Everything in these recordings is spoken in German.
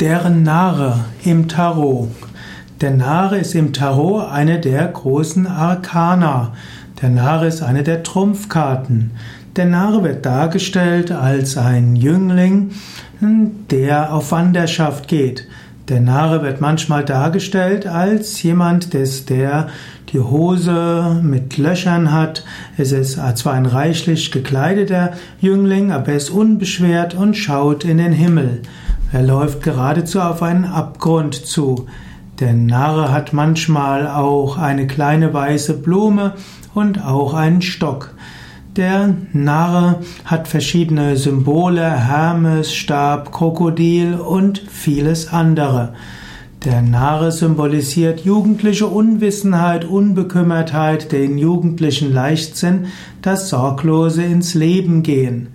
Der Narre im Tarot. Der Narre ist im Tarot eine der großen Arkana. Der Narre ist eine der Trumpfkarten. Der Narre wird dargestellt als ein Jüngling, der auf Wanderschaft geht. Der Narre wird manchmal dargestellt als jemand, der die Hose mit Löchern hat. Es ist zwar ein reichlich gekleideter Jüngling, aber er ist unbeschwert und schaut in den Himmel. Er läuft geradezu auf einen Abgrund zu. Der Narre hat manchmal auch eine kleine weiße Blume und auch einen Stock. Der Narre hat verschiedene Symbole, Hermes, Stab, Krokodil und vieles andere. Der Narre symbolisiert jugendliche Unwissenheit, Unbekümmertheit, den jugendlichen Leichtsinn, das sorglose ins Leben gehen.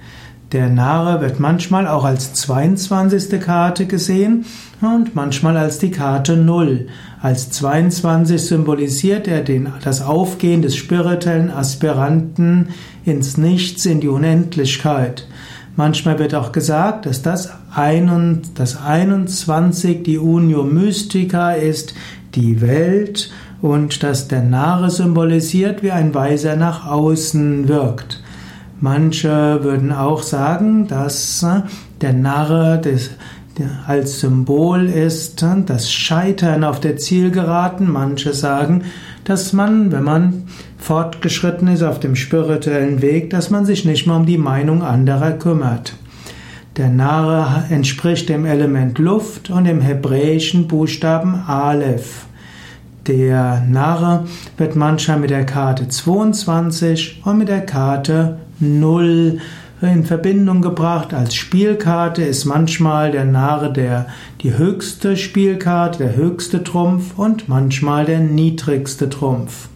Der Narre wird manchmal auch als 22. Karte gesehen und manchmal als die Karte 0. Als 22 symbolisiert er den, das Aufgehen des spirituellen Aspiranten ins Nichts, in die Unendlichkeit. Manchmal wird auch gesagt, dass das, ein, das 21 die Unio Mystica ist, die Welt, und dass der Narre symbolisiert, wie ein Weiser nach außen wirkt. Manche würden auch sagen, dass äh, der Narre des, als Symbol ist äh, das Scheitern auf der Zielgeraden. Manche sagen, dass man, wenn man fortgeschritten ist auf dem spirituellen Weg, dass man sich nicht mehr um die Meinung anderer kümmert. Der Narre entspricht dem Element Luft und dem hebräischen Buchstaben Aleph. Der Narre wird manchmal mit der Karte 22 und mit der Karte 0 in Verbindung gebracht. Als Spielkarte ist manchmal der Narre der, die höchste Spielkarte, der höchste Trumpf und manchmal der niedrigste Trumpf.